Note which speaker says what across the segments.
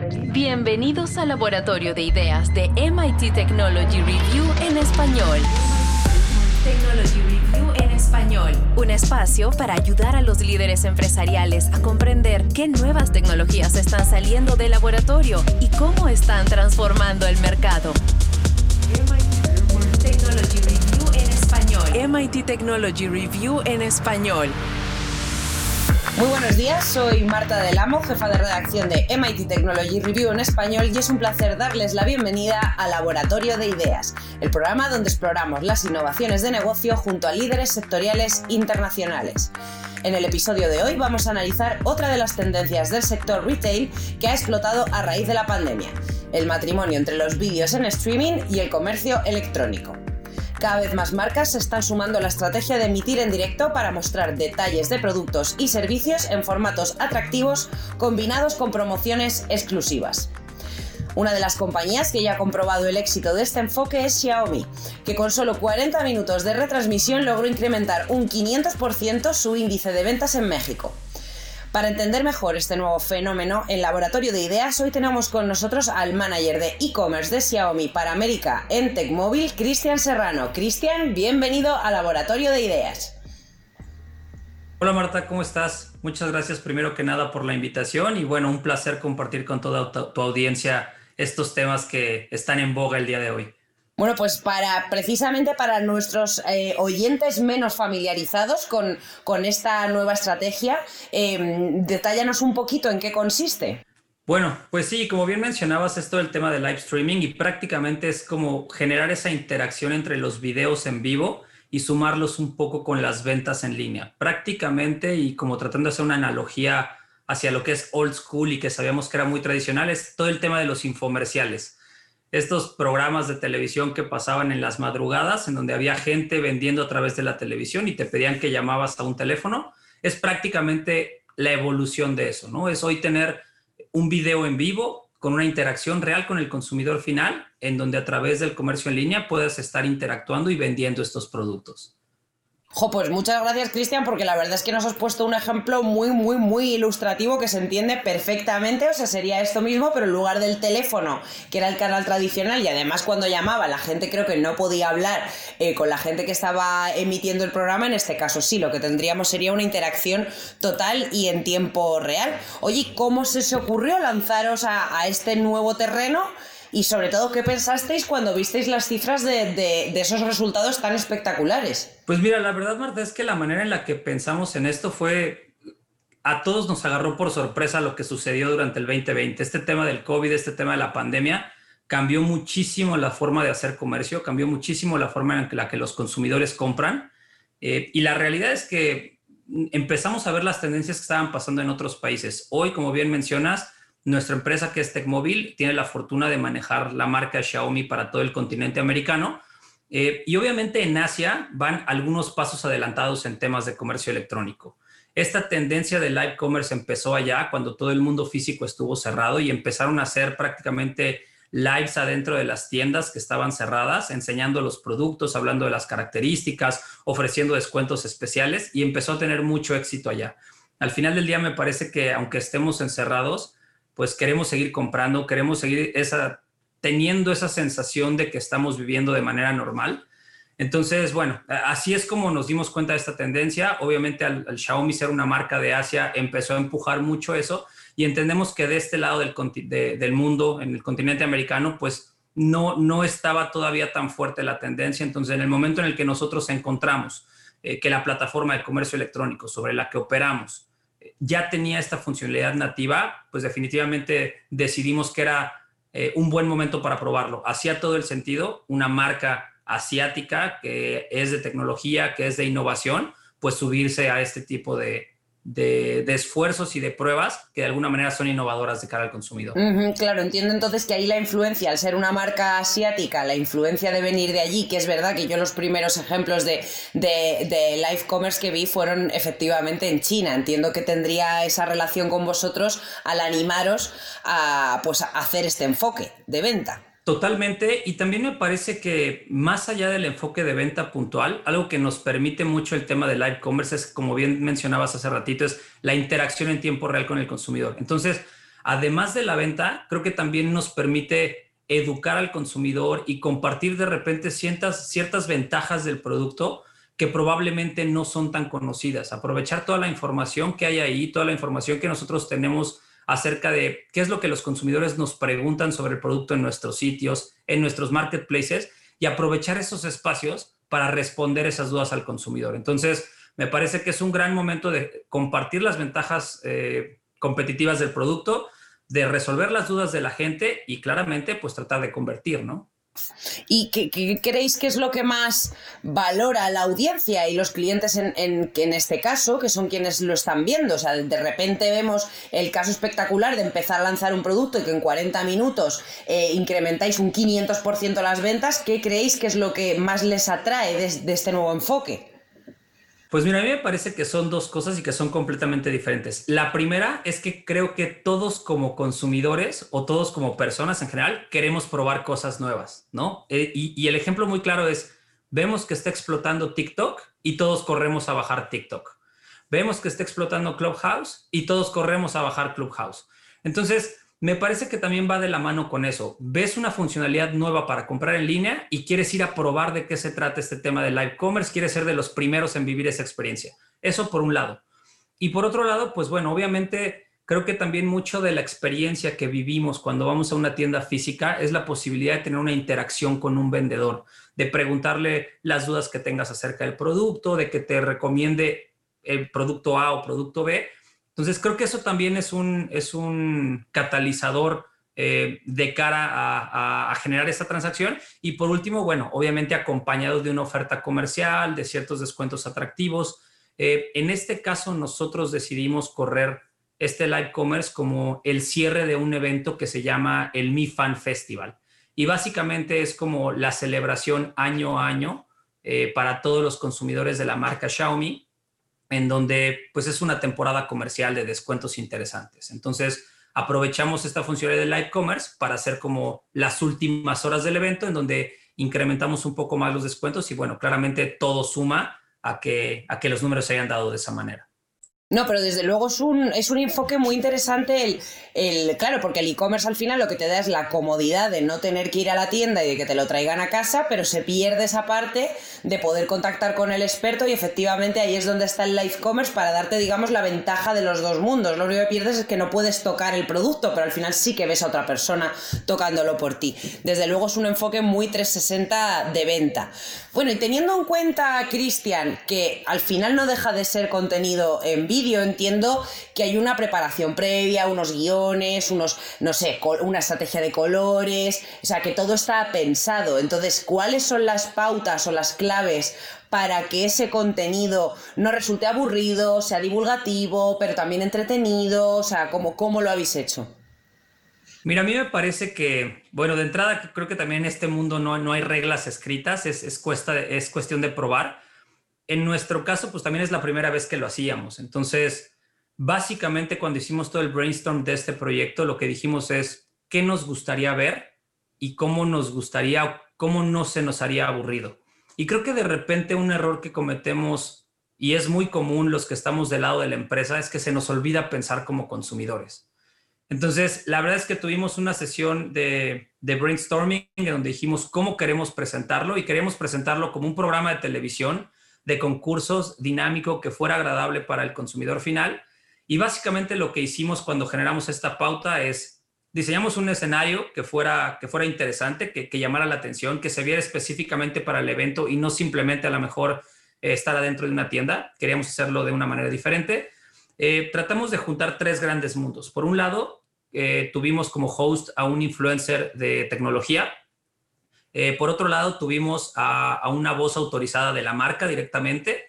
Speaker 1: Bienvenidos al Laboratorio de Ideas de MIT Technology Review en español. Technology Review en español. Un espacio para ayudar a los líderes empresariales a comprender qué nuevas tecnologías están saliendo del laboratorio y cómo están transformando el mercado. MIT Technology Review en español. MIT Technology Review en español.
Speaker 2: Muy buenos días, soy Marta Del Amo, jefa de redacción de MIT Technology Review en español y es un placer darles la bienvenida a Laboratorio de Ideas, el programa donde exploramos las innovaciones de negocio junto a líderes sectoriales internacionales. En el episodio de hoy vamos a analizar otra de las tendencias del sector retail que ha explotado a raíz de la pandemia, el matrimonio entre los vídeos en streaming y el comercio electrónico. Cada vez más marcas se están sumando a la estrategia de emitir en directo para mostrar detalles de productos y servicios en formatos atractivos combinados con promociones exclusivas. Una de las compañías que ya ha comprobado el éxito de este enfoque es Xiaomi, que con solo 40 minutos de retransmisión logró incrementar un 500% su índice de ventas en México. Para entender mejor este nuevo fenómeno, en Laboratorio de Ideas hoy tenemos con nosotros al manager de e-commerce de Xiaomi para América en Tecmóvil, Cristian Serrano. Cristian, bienvenido a Laboratorio de Ideas.
Speaker 3: Hola Marta, ¿cómo estás? Muchas gracias primero que nada por la invitación y bueno, un placer compartir con toda tu audiencia estos temas que están en boga el día de hoy.
Speaker 2: Bueno, pues para precisamente para nuestros eh, oyentes menos familiarizados con, con esta nueva estrategia, eh, detállanos un poquito en qué consiste.
Speaker 3: Bueno, pues sí, como bien mencionabas, esto del tema de live streaming y prácticamente es como generar esa interacción entre los videos en vivo y sumarlos un poco con las ventas en línea. Prácticamente y como tratando de hacer una analogía hacia lo que es old school y que sabíamos que era muy tradicional, es todo el tema de los infomerciales estos programas de televisión que pasaban en las madrugadas, en donde había gente vendiendo a través de la televisión y te pedían que llamabas a un teléfono, es prácticamente la evolución de eso, ¿no? Es hoy tener un video en vivo con una interacción real con el consumidor final, en donde a través del comercio en línea puedes estar interactuando y vendiendo estos productos.
Speaker 2: Jo, pues muchas gracias, Cristian, porque la verdad es que nos has puesto un ejemplo muy, muy, muy ilustrativo que se entiende perfectamente. O sea, sería esto mismo, pero en lugar del teléfono, que era el canal tradicional, y además cuando llamaba, la gente creo que no podía hablar eh, con la gente que estaba emitiendo el programa. En este caso, sí, lo que tendríamos sería una interacción total y en tiempo real. Oye, ¿cómo se os ocurrió lanzaros a este nuevo terreno? Y sobre todo, ¿qué pensasteis cuando visteis las cifras de, esos resultados tan espectaculares?
Speaker 3: Pues mira, la verdad, Marta, es que la manera en la que pensamos en esto fue, a todos nos agarró por sorpresa lo que sucedió durante el 2020. Este tema del COVID, este tema de la pandemia, cambió muchísimo la forma de hacer comercio, cambió muchísimo la forma en la que los consumidores compran. Eh, y la realidad es que empezamos a ver las tendencias que estaban pasando en otros países. Hoy, como bien mencionas, nuestra empresa, que es Tecmóvil, tiene la fortuna de manejar la marca Xiaomi para todo el continente americano. Eh, y obviamente en Asia van algunos pasos adelantados en temas de comercio electrónico. Esta tendencia de live commerce empezó allá cuando todo el mundo físico estuvo cerrado y empezaron a hacer prácticamente lives adentro de las tiendas que estaban cerradas, enseñando los productos, hablando de las características, ofreciendo descuentos especiales y empezó a tener mucho éxito allá. Al final del día me parece que aunque estemos encerrados, pues queremos seguir comprando, queremos seguir esa, teniendo esa sensación de que estamos viviendo de manera normal. Entonces, bueno, así es como nos dimos cuenta de esta tendencia. Obviamente al, Xiaomi ser una marca de Asia empezó a empujar mucho eso y entendemos que de este lado del, del mundo, en el continente americano, pues no, no estaba todavía tan fuerte la tendencia. Entonces, en el momento en el que nosotros encontramos eh, que la plataforma de comercio electrónico sobre la que operamos ya tenía esta funcionalidad nativa, pues definitivamente decidimos que era eh, un buen momento para probarlo. Hacía todo el sentido, una marca asiática que es de tecnología, que es de innovación, pues subirse a este tipo de, de, esfuerzos y de pruebas que de alguna manera son innovadoras de cara al consumidor.
Speaker 2: claro, entiendo entonces que ahí la influencia, al ser una marca asiática, la influencia de venir de allí, que es verdad que yo los primeros ejemplos de, de, live commerce que vi fueron efectivamente en China. Entiendo que tendría esa relación con vosotros al animaros a, pues, a hacer este enfoque de venta.
Speaker 3: Totalmente, y también me parece que más allá del enfoque de venta puntual, algo que nos permite mucho el tema de live commerce es, como bien mencionabas hace ratito, es la interacción en tiempo real con el consumidor. Entonces, además de la venta, creo que también nos permite educar al consumidor y compartir de repente ciertas, ciertas ventajas del producto que probablemente no son tan conocidas. Aprovechar toda la información que hay ahí, toda la información que nosotros tenemos acerca de qué es lo que los consumidores nos preguntan sobre el producto en nuestros sitios, en nuestros marketplaces y aprovechar esos espacios para responder esas dudas al consumidor. Entonces, me parece que es un gran momento de compartir las ventajas eh, competitivas del producto, de resolver las dudas de la gente y claramente pues tratar de convertir, ¿no?
Speaker 2: ¿Y qué, creéis que es lo que más valora la audiencia y los clientes en, en, en, este caso, que son quienes lo están viendo? O sea, de repente vemos el caso espectacular de empezar a lanzar un producto y que en 40 minutos eh, incrementáis un 500% las ventas. ¿Qué creéis que es lo que más les atrae de este nuevo enfoque?
Speaker 3: Pues mira, a mí me parece que son dos cosas y que son completamente diferentes. La primera es que creo que todos como consumidores o todos como personas en general queremos probar cosas nuevas, ¿no? Eh, y, el ejemplo muy claro es, vemos que está explotando TikTok y todos corremos a bajar TikTok. Vemos que está explotando Clubhouse y todos corremos a bajar Clubhouse. Entonces, me parece que también va de la mano con eso. Ves una funcionalidad nueva para comprar en línea y quieres ir a probar de qué se trata este tema de live commerce, quieres ser de los primeros en vivir esa experiencia. Eso por un lado. Y por otro lado, pues bueno, obviamente creo que también mucho de la experiencia que vivimos cuando vamos a una tienda física es la posibilidad de tener una interacción con un vendedor, de preguntarle las dudas que tengas acerca del producto, de que te recomiende el producto A o producto B entonces, creo que eso también es un, es un catalizador eh, de cara a, generar esta transacción. Y por último, bueno, obviamente acompañado de una oferta comercial, de ciertos descuentos atractivos. Eh, en este caso, nosotros decidimos correr este live commerce como el cierre de un evento que se llama el Mi Fan Festival. Y básicamente es como la celebración año a año eh, para todos los consumidores de la marca Xiaomi en donde pues es una temporada comercial de descuentos interesantes. Entonces, aprovechamos esta funcionalidad de live commerce para hacer como las últimas horas del evento en donde incrementamos un poco más los descuentos y bueno, claramente todo suma a que, a que los números se hayan dado de esa manera.
Speaker 2: No, pero desde luego es un, es un enfoque muy interesante el, el claro, porque el e-commerce al final lo que te da es la comodidad de no tener que ir a la tienda y de que te lo traigan a casa, pero se pierde esa parte de poder contactar con el experto y efectivamente ahí es donde está el live commerce para darte, digamos, la ventaja de los dos mundos. Lo único que pierdes es que no puedes tocar el producto, pero al final sí que ves a otra persona tocándolo por ti. Desde luego es un enfoque muy 360 de venta. Bueno, y teniendo en cuenta, Cristian, que al final no deja de ser contenido en vivo, entiendo que hay una preparación previa, unos guiones, unos, no sé, una estrategia de colores, o sea, que todo está pensado. Entonces, ¿cuáles son las pautas o las claves para que ese contenido no resulte aburrido, sea divulgativo, pero también entretenido? O sea, ¿cómo, cómo lo habéis hecho?
Speaker 3: Mira, a mí me parece que, bueno, de entrada creo que también en este mundo no, no hay reglas escritas, es, es, cuesta, es cuestión de probar en nuestro caso, pues también es la primera vez que lo hacíamos. Entonces, básicamente cuando hicimos todo el brainstorm de este proyecto, lo que dijimos es qué nos gustaría ver y cómo nos gustaría, cómo no se nos haría aburrido. Y creo que de repente un error que cometemos, y es muy común los que estamos del lado de la empresa, es que se nos olvida pensar como consumidores. Entonces, la verdad es que tuvimos una sesión de, de brainstorming en donde dijimos cómo queremos presentarlo y queríamos presentarlo como un programa de televisión de concursos dinámico que fuera agradable para el consumidor final. Y básicamente lo que hicimos cuando generamos esta pauta es diseñamos un escenario que fuera, que fuera interesante, que, llamara la atención, que se viera específicamente para el evento y no simplemente a lo mejor eh, estar adentro de una tienda. Queríamos hacerlo de una manera diferente. Eh, tratamos de juntar tres grandes mundos. Por un lado, eh, tuvimos como host a un influencer de tecnología, eh, por otro lado, tuvimos a, una voz autorizada de la marca directamente.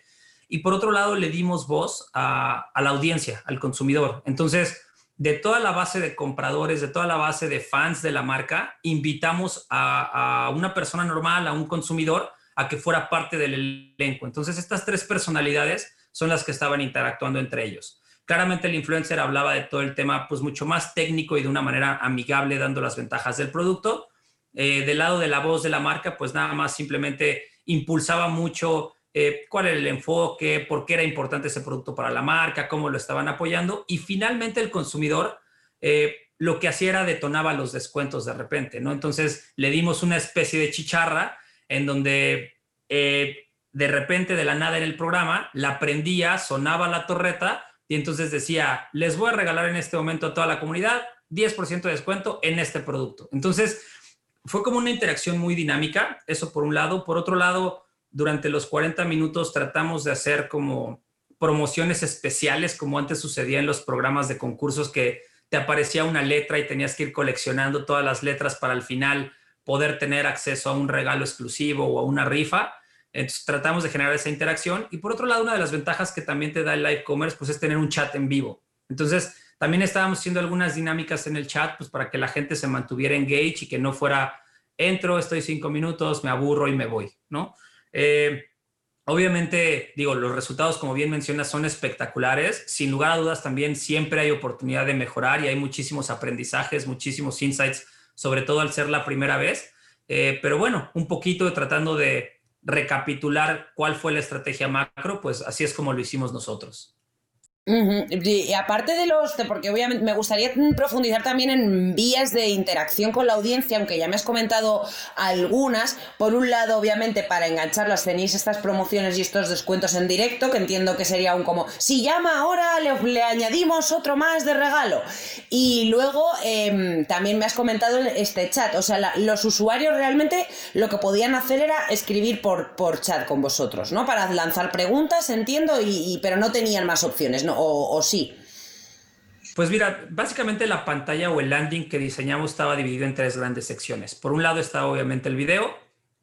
Speaker 3: Y por otro lado, le dimos voz a, la audiencia, al consumidor. Entonces, de toda la base de compradores, de toda la base de fans de la marca, invitamos a, a una persona normal, a un consumidor, a que fuera parte del elenco. Entonces, estas tres personalidades son las que estaban interactuando entre ellos. Claramente el influencer hablaba de todo el tema, pues mucho más técnico y de una manera amigable, dando las ventajas del producto. Eh, del lado de la voz de la marca, pues nada más simplemente impulsaba mucho eh, cuál era el enfoque, por qué era importante ese producto para la marca, cómo lo estaban apoyando y finalmente el consumidor eh, lo que hacía era detonaba los descuentos de repente, ¿no? Entonces le dimos una especie de chicharra en donde eh, de repente de la nada en el programa la prendía, sonaba la torreta y entonces decía, les voy a regalar en este momento a toda la comunidad 10% de descuento en este producto. Entonces fue como una interacción muy dinámica, eso por un lado. Por otro lado, durante los 40 minutos tratamos de hacer como promociones especiales, como antes sucedía en los programas de concursos que te aparecía una letra y tenías que ir coleccionando todas las letras para al final poder tener acceso a un regalo exclusivo o a una rifa. Entonces tratamos de generar esa interacción. Y por otro lado, una de las ventajas que también te da el live commerce, pues es tener un chat en vivo. Entonces también estábamos haciendo algunas dinámicas en el chat, pues para que la gente se mantuviera engage y que no fuera, entro, estoy cinco minutos, me aburro y me voy, ¿no? Eh, obviamente, digo, los resultados, como bien mencionas, son espectaculares. Sin lugar a dudas, también siempre hay oportunidad de mejorar y hay muchísimos aprendizajes, muchísimos insights, sobre todo al ser la primera vez. Eh, pero bueno, un poquito tratando de recapitular cuál fue la estrategia macro, pues así es como lo hicimos nosotros.
Speaker 2: Y aparte de los, porque obviamente me gustaría profundizar también en vías de interacción con la audiencia, aunque ya me has comentado algunas. Por un lado, obviamente, para engancharlas tenéis estas promociones y estos descuentos en directo, que entiendo que sería un como, si llama ahora, le, añadimos otro más de regalo. Y luego em, también me has comentado este chat, o sea, los usuarios realmente lo que podían hacer era escribir por, por chat con vosotros, ¿no? Para lanzar preguntas, entiendo, y, pero no tenían más opciones, ¿no? O, sí?
Speaker 3: Pues mira, básicamente la pantalla o el landing que diseñamos estaba dividido en tres grandes secciones. Por un lado estaba obviamente el video,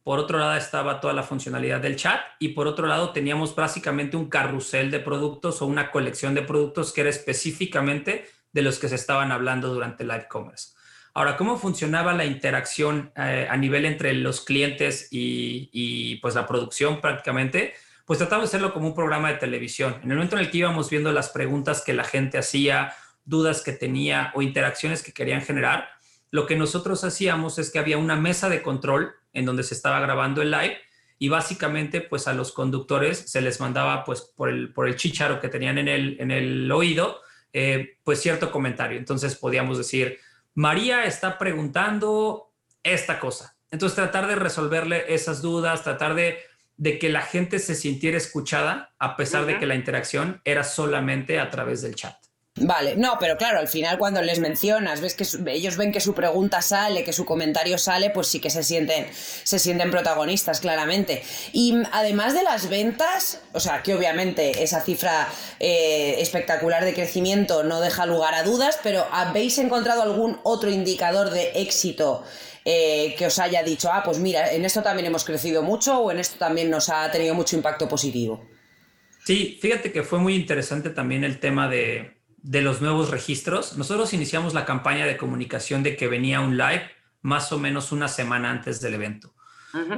Speaker 3: por otro lado estaba toda la funcionalidad del chat y por otro lado teníamos básicamente un carrusel de productos o una colección de productos que era específicamente de los que se estaban hablando durante el live commerce. Ahora, ¿cómo funcionaba la interacción eh, a nivel entre los clientes y, y pues la producción prácticamente? Pues tratamos de hacerlo como un programa de televisión. En el momento en el que íbamos viendo las preguntas que la gente hacía, dudas que tenía o interacciones que querían generar, lo que nosotros hacíamos es que había una mesa de control en donde se estaba grabando el live y básicamente pues a los conductores se les mandaba pues por el, por el chicharo que tenían en el, en el oído eh, pues cierto comentario. Entonces podíamos decir, María está preguntando esta cosa. Entonces tratar de resolverle esas dudas, tratar de de que la gente se sintiera escuchada a pesar de que la interacción era solamente a través del chat.
Speaker 2: Vale, no, pero claro, al final cuando les mencionas, ves que ellos ven que su pregunta sale, que su comentario sale, pues sí que se sienten, se sienten protagonistas, claramente. Y además de las ventas, o sea, que obviamente esa cifra eh, espectacular de crecimiento no deja lugar a dudas, pero ¿habéis encontrado algún otro indicador de éxito eh, que os haya dicho, ah, pues mira, en esto también hemos crecido mucho o en esto también nos ha tenido mucho impacto positivo?
Speaker 3: Sí, fíjate que fue muy interesante también el tema de, los nuevos registros. Nosotros iniciamos la campaña de comunicación de que venía un live más o menos una semana antes del evento.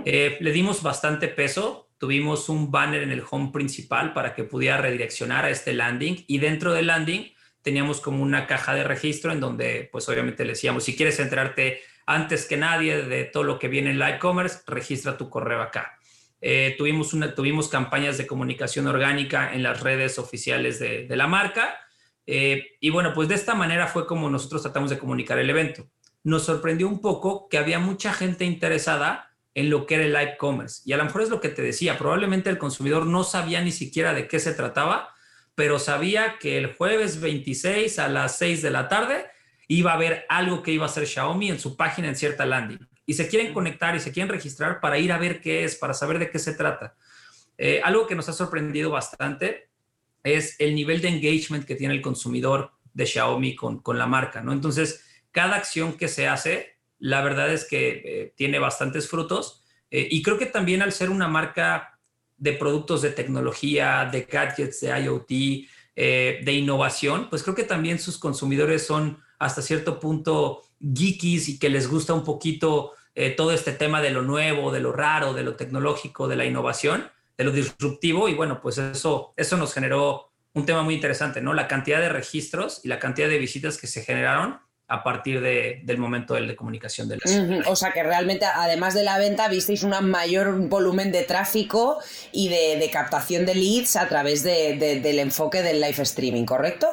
Speaker 3: Eh, le dimos bastante peso, tuvimos un banner en el home principal para que pudiera redireccionar a este landing y dentro del landing teníamos como una caja de registro en donde pues obviamente le decíamos, si quieres enterarte antes que nadie de todo lo que viene en live commerce, registra tu correo acá. Eh, tuvimos, una, tuvimos campañas de comunicación orgánica en las redes oficiales de, la marca. Eh, y bueno, pues de esta manera fue como nosotros tratamos de comunicar el evento. Nos sorprendió un poco que había mucha gente interesada en lo que era el live commerce. Y a lo mejor es lo que te decía, probablemente el consumidor no sabía ni siquiera de qué se trataba, pero sabía que el jueves 26 a las 6 de la tarde iba a haber algo que iba a hacer Xiaomi en su página en cierta landing. Y se quieren conectar y se quieren registrar para ir a ver qué es, para saber de qué se trata. Eh, algo que nos ha sorprendido bastante es el nivel de engagement que tiene el consumidor de Xiaomi con, con la marca, ¿no? Entonces, cada acción que se hace, la verdad es que eh, tiene bastantes frutos. Eh, y creo que también al ser una marca de productos de tecnología, de gadgets, de IoT, de innovación, pues creo que también sus consumidores son hasta cierto punto geekies y que les gusta un poquito eh, todo este tema de lo nuevo, de lo raro, de lo tecnológico, de la innovación, de lo disruptivo. Y bueno, pues eso, eso nos generó un tema muy interesante, ¿no? La cantidad de registros y la cantidad de visitas que se generaron a partir del momento de, comunicación de
Speaker 2: O sea que realmente, además de la venta, visteis un mayor volumen de tráfico y de, captación de leads a través del enfoque del live streaming, ¿correcto?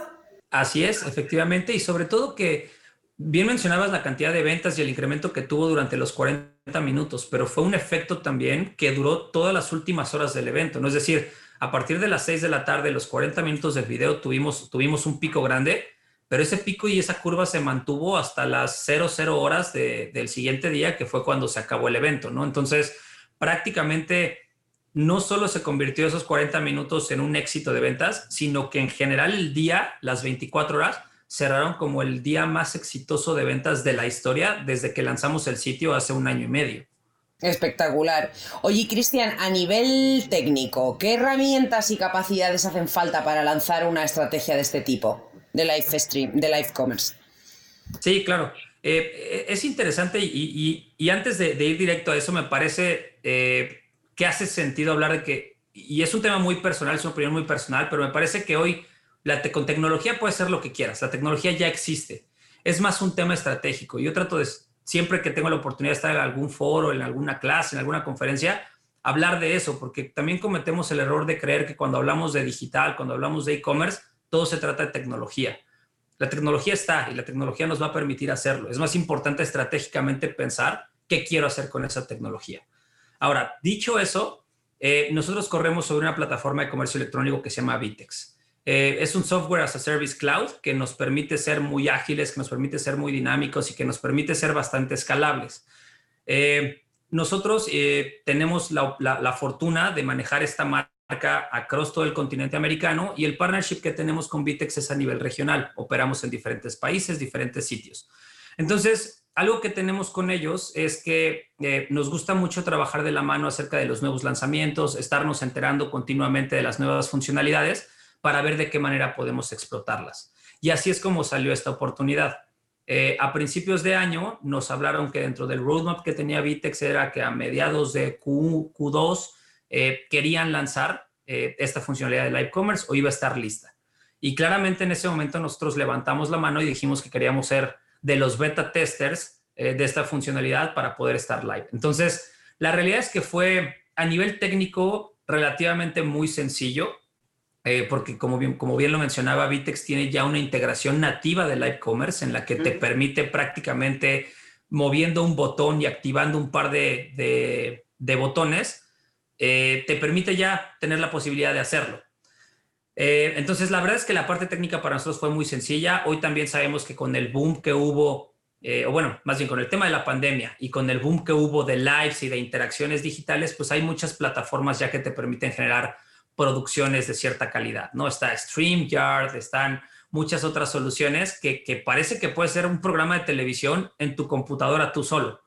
Speaker 3: Así es, efectivamente, y sobre todo que bien mencionabas la cantidad de ventas y el incremento que tuvo durante los 40 minutos, pero fue un efecto también que duró todas las últimas horas del evento, ¿no? Es decir, a partir de las 6 de la tarde, los 40 minutos del video, tuvimos, tuvimos un pico grande, pero ese pico y esa curva se mantuvo hasta las 00 horas del siguiente día, que fue cuando se acabó el evento, ¿no? Entonces, prácticamente no solo se convirtió esos 40 minutos en un éxito de ventas, sino que en general el día, las 24 horas, cerraron como el día más exitoso de ventas de la historia desde que lanzamos el sitio hace un año y medio.
Speaker 2: Espectacular. Oye, Cristian, a nivel técnico, ¿qué herramientas y capacidades hacen falta para lanzar una estrategia de este tipo de live stream, de live commerce?
Speaker 3: Sí, claro. Eh, es interesante y, antes de, ir directo a eso, me parece eh, que hace sentido hablar de que, y es un tema muy personal, es una opinión muy personal, pero me parece que hoy la con tecnología puede ser lo que quieras, la tecnología ya existe. Es más un tema estratégico. Yo trato de, siempre que tengo la oportunidad de estar en algún foro, en alguna clase, en alguna conferencia, hablar de eso, porque también cometemos el error de creer que cuando hablamos de digital, cuando hablamos de e-commerce, todo se trata de tecnología. La tecnología está y la tecnología nos va a permitir hacerlo. Es más importante estratégicamente pensar qué quiero hacer con esa tecnología. Ahora, dicho eso, eh, nosotros corremos sobre una plataforma de comercio electrónico que se llama Vitex. Eh, es un software as a service cloud que nos permite ser muy ágiles, que nos permite ser muy dinámicos y que nos permite ser bastante escalables. Eh, nosotros tenemos la, fortuna de manejar esta marca across todo el continente americano y el partnership que tenemos con Vitex es a nivel regional. Operamos en diferentes países, diferentes sitios. Entonces, algo que tenemos con ellos es que nos gusta mucho trabajar de la mano acerca de los nuevos lanzamientos, estarnos enterando continuamente de las nuevas funcionalidades para ver de qué manera podemos explotarlas. Y así es como salió esta oportunidad. Eh, a principios de año nos hablaron que dentro del roadmap que tenía Vitex era que a mediados de Q, 2 eh, querían lanzar eh, esta funcionalidad de live commerce o iba a estar lista. Y claramente en ese momento nosotros levantamos la mano y dijimos que queríamos ser de los beta testers de esta funcionalidad para poder estar live. Entonces, la realidad es que fue a nivel técnico relativamente muy sencillo. Eh, porque como bien, como bien lo mencionaba, Vitex tiene ya una integración nativa de Live Commerce en la que te permite prácticamente moviendo un botón y activando un par de, botones, eh, te permite ya tener la posibilidad de hacerlo. Eh, entonces, la verdad es que la parte técnica para nosotros fue muy sencilla. Hoy también sabemos que con el boom que hubo, o bueno, más bien con el tema de la pandemia y con el boom que hubo de lives y de interacciones digitales, pues hay muchas plataformas ya que te permiten generar producciones de cierta calidad, ¿no? Está StreamYard, están muchas otras soluciones que, que, parece que puede ser un programa de televisión en tu computadora tú solo.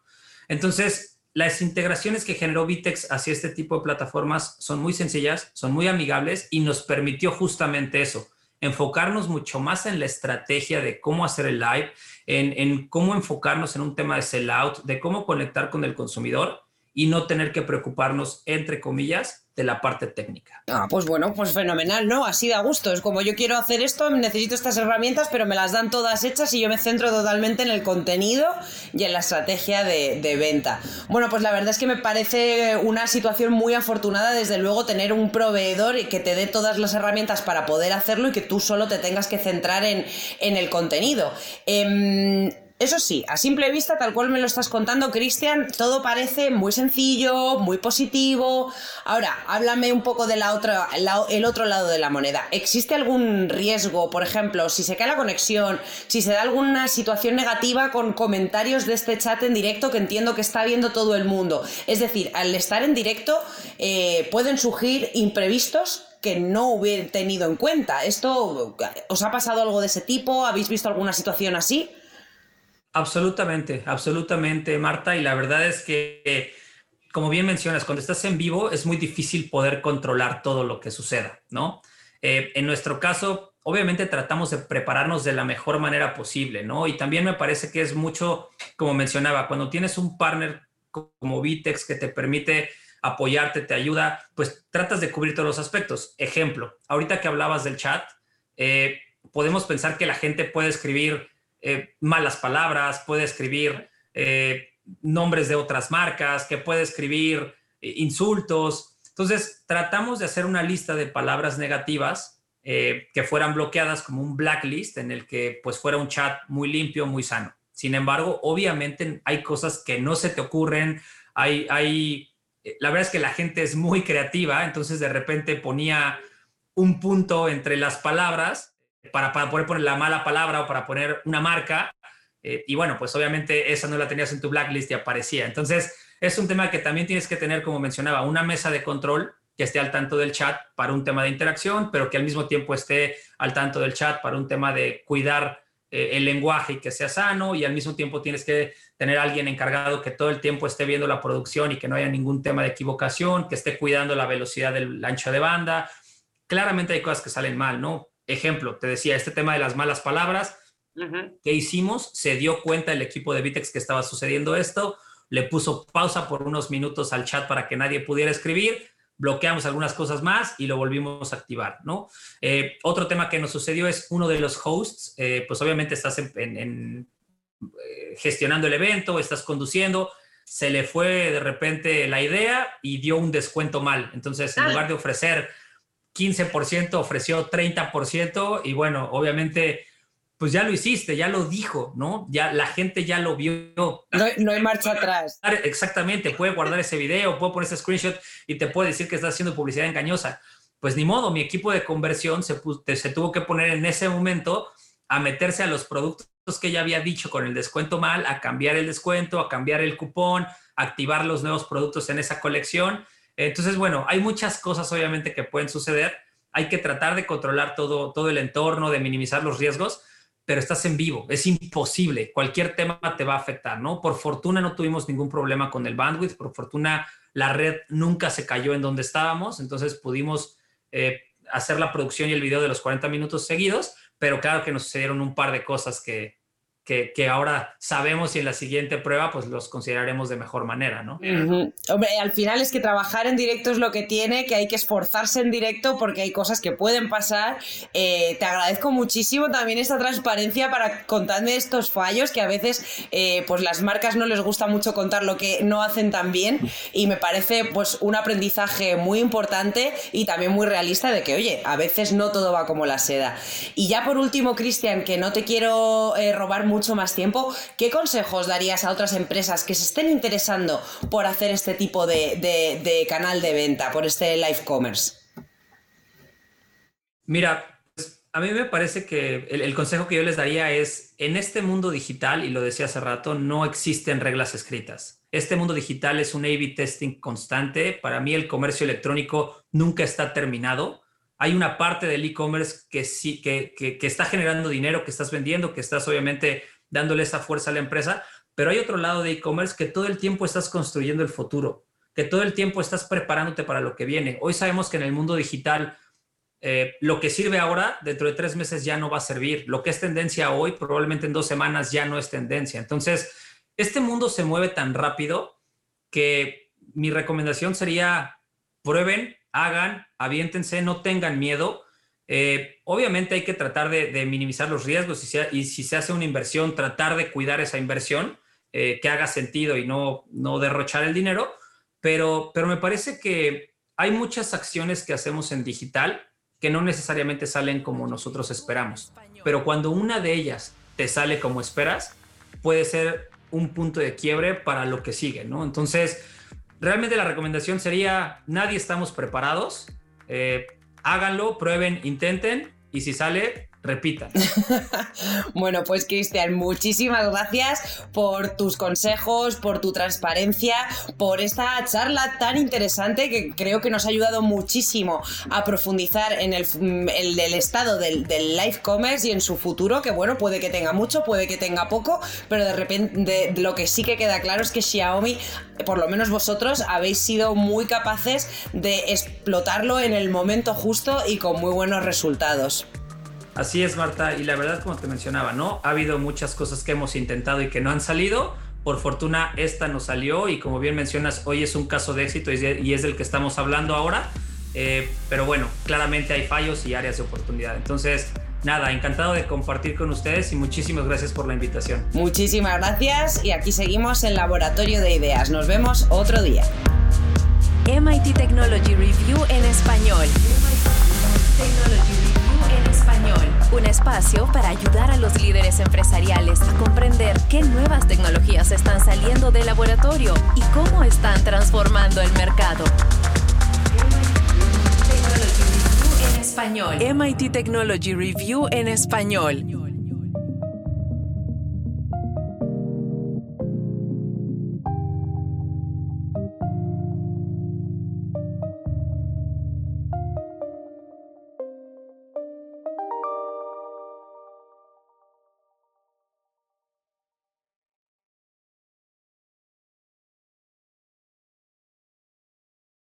Speaker 3: Entonces, las integraciones que generó Vitex hacia este tipo de plataformas son muy sencillas, son muy amigables y nos permitió justamente eso, enfocarnos mucho más en la estrategia de cómo hacer el live, en, en cómo enfocarnos en un tema de sellout, de cómo conectar con el consumidor y no tener que preocuparnos, entre comillas, de la parte técnica.
Speaker 2: Ah, pues bueno, pues fenomenal, ¿no? Así da gusto. Es como yo quiero hacer esto, necesito estas herramientas, pero me las dan todas hechas y yo me centro totalmente en el contenido y en la estrategia de, venta. Bueno, pues la verdad es que me parece una situación muy afortunada, desde luego, tener un proveedor que te dé todas las herramientas para poder hacerlo y que tú solo te tengas que centrar en, en el contenido. Eh, eso sí, a simple vista, tal cual me lo estás contando, Cristian, todo parece muy sencillo, muy positivo. Ahora, háblame un poco del el otro lado de la moneda. ¿Existe algún riesgo, por ejemplo, si se cae la conexión, si se da alguna situación negativa con comentarios de este chat en directo que entiendo que está viendo todo el mundo? Es decir, al estar en directo eh, pueden surgir imprevistos que no hubiera tenido en cuenta. ¿Esto os ha pasado algo de ese tipo? ¿Habéis visto alguna situación así?
Speaker 3: Absolutamente, absolutamente, Marta. Y la verdad es que, como bien mencionas, cuando estás en vivo es muy difícil poder controlar todo lo que suceda, ¿no? Eh, en nuestro caso, obviamente tratamos de prepararnos de la mejor manera posible, ¿no? Y también me parece que es mucho, como mencionaba, cuando tienes un partner como Vitex que te permite apoyarte, te ayuda, pues tratas de cubrir todos los aspectos. Ejemplo, ahorita que hablabas del chat, eh, podemos pensar que la gente puede escribir eh, malas palabras, puede escribir eh, nombres de otras marcas, que puede escribir eh, insultos. Entonces, tratamos de hacer una lista de palabras negativas que fueran bloqueadas como un blacklist en el que pues fuera un chat muy limpio, muy sano. Sin embargo, obviamente hay cosas que no se te ocurren, hay, hay, la verdad es que la gente es muy creativa, entonces de repente ponía un punto entre las palabras para, para poner la mala palabra o para poner una marca, eh, y bueno, pues obviamente esa no la tenías en tu blacklist y aparecía. Entonces, es un tema que también tienes que tener, como mencionaba, una mesa de control que esté al tanto del chat para un tema de interacción, pero que al mismo tiempo esté al tanto del chat para un tema de cuidar eh, el lenguaje y que sea sano, y al mismo tiempo tienes que tener alguien encargado que todo el tiempo esté viendo la producción y que no haya ningún tema de equivocación, que esté cuidando la velocidad del ancho de banda. Claramente hay cosas que salen mal, ¿no? Ejemplo, te decía, este tema de las malas palabras, ¿qué hicimos? Se dio cuenta el equipo de Vitex que estaba sucediendo esto, le puso pausa por unos minutos al chat para que nadie pudiera escribir, bloqueamos algunas cosas más y lo volvimos a activar, ¿no? Eh, otro tema que nos sucedió es uno de los hosts, eh, pues obviamente estás en, eh, gestionando el evento, estás conduciendo, se le fue de repente la idea y dio un descuento mal. Entonces, en ah. lugar de ofrecer 15%, ofreció 30% y bueno, obviamente pues ya lo hiciste, ya lo dijo, ¿no? Ya la gente ya lo vio.
Speaker 2: No, hay marcha atrás.
Speaker 3: Exactamente, puede guardar ese video, puede poner ese screenshot y te puede decir que está haciendo publicidad engañosa. Pues ni modo, mi equipo de conversión se, se tuvo que poner en ese momento a meterse a los productos que ya había dicho con el descuento mal, a cambiar el descuento, a cambiar el cupón, activar los nuevos productos en esa colección. Entonces, bueno, hay muchas cosas obviamente que pueden suceder. Hay que tratar de controlar todo, todo el entorno, de minimizar los riesgos, pero estás en vivo, es imposible, cualquier tema te va a afectar, ¿no? Por fortuna no tuvimos ningún problema con el bandwidth, por fortuna la red nunca se cayó en donde estábamos, entonces pudimos eh, hacer la producción y el video de los 40 minutos seguidos, pero claro que nos sucedieron un par de cosas que, que, ahora sabemos y en la siguiente prueba pues los consideraremos de mejor manera, ¿no?
Speaker 2: Hombre, al final es que trabajar en directo es lo que tiene, que hay que esforzarse en directo porque hay cosas que pueden pasar. Eh, te agradezco muchísimo también esta transparencia para contarme estos fallos que a veces eh, pues las marcas no les gusta mucho contar lo que no hacen tan bien y me parece pues un aprendizaje muy importante y también muy realista de que oye, a veces no todo va como la seda. Y ya por último, Cristian, que no te quiero eh, robar mucho mucho más tiempo, ¿qué consejos darías a otras empresas que se estén interesando por hacer este tipo de, canal de venta, por este live commerce?
Speaker 3: Mira, pues, a mí me parece que el, consejo que yo les daría es, en este mundo digital, y lo decía hace rato, no existen reglas escritas. Este mundo digital es un A-B testing constante. Para mí el comercio electrónico nunca está terminado hay una parte del e-commerce que sí, que, que, está generando dinero, que estás vendiendo, que estás obviamente dándole esa fuerza a la empresa, pero hay otro lado de e-commerce que todo el tiempo estás construyendo el futuro, que todo el tiempo estás preparándote para lo que viene. Hoy sabemos que en el mundo digital eh, lo que sirve ahora, dentro de tres meses ya no va a servir. Lo que es tendencia hoy, probablemente en dos semanas ya no es tendencia. Entonces, este mundo se mueve tan rápido que mi recomendación sería prueben, hagan, aviéntense, no tengan miedo. Eh, obviamente hay que tratar de, minimizar los riesgos y, si se hace una inversión, tratar de cuidar esa inversión, eh, que haga sentido y no, no derrochar el dinero, pero, pero me parece que hay muchas acciones que hacemos en digital que no necesariamente salen como nosotros esperamos, pero cuando una de ellas te sale como esperas, puede ser un punto de quiebre para lo que sigue, ¿no? Entonces, realmente la recomendación sería, nadie estamos preparados, eh, háganlo, prueben, intenten y si sale, repitan.
Speaker 2: bueno, pues Cristian, muchísimas gracias por tus consejos, por tu transparencia, por esta charla tan interesante que creo que nos ha ayudado muchísimo a profundizar en el, estado del, live commerce y en su futuro, que bueno, puede que tenga mucho, puede que tenga poco, pero de repente lo que sí que queda claro es que Xiaomi, por lo menos vosotros, habéis sido muy capaces de explotarlo en el momento justo y con muy buenos resultados.
Speaker 3: Así es, Marta, y la verdad, como te mencionaba, ¿no? Ha habido muchas cosas que hemos intentado y que no han salido. Por fortuna, esta nos salió y como bien mencionas, hoy es un caso de éxito y es del que estamos hablando ahora. Eh, pero bueno, claramente hay fallos y áreas de oportunidad. Entonces, nada, encantado de compartir con ustedes y muchísimas gracias por la invitación.
Speaker 2: Muchísimas gracias y aquí seguimos en Laboratorio de Ideas. Nos vemos otro día.
Speaker 1: MIT Technology Review en español. MIT Technology Review español. Un espacio para ayudar a los líderes empresariales a comprender qué nuevas tecnologías están saliendo del laboratorio y cómo están transformando el mercado. MIT Technology Review en español.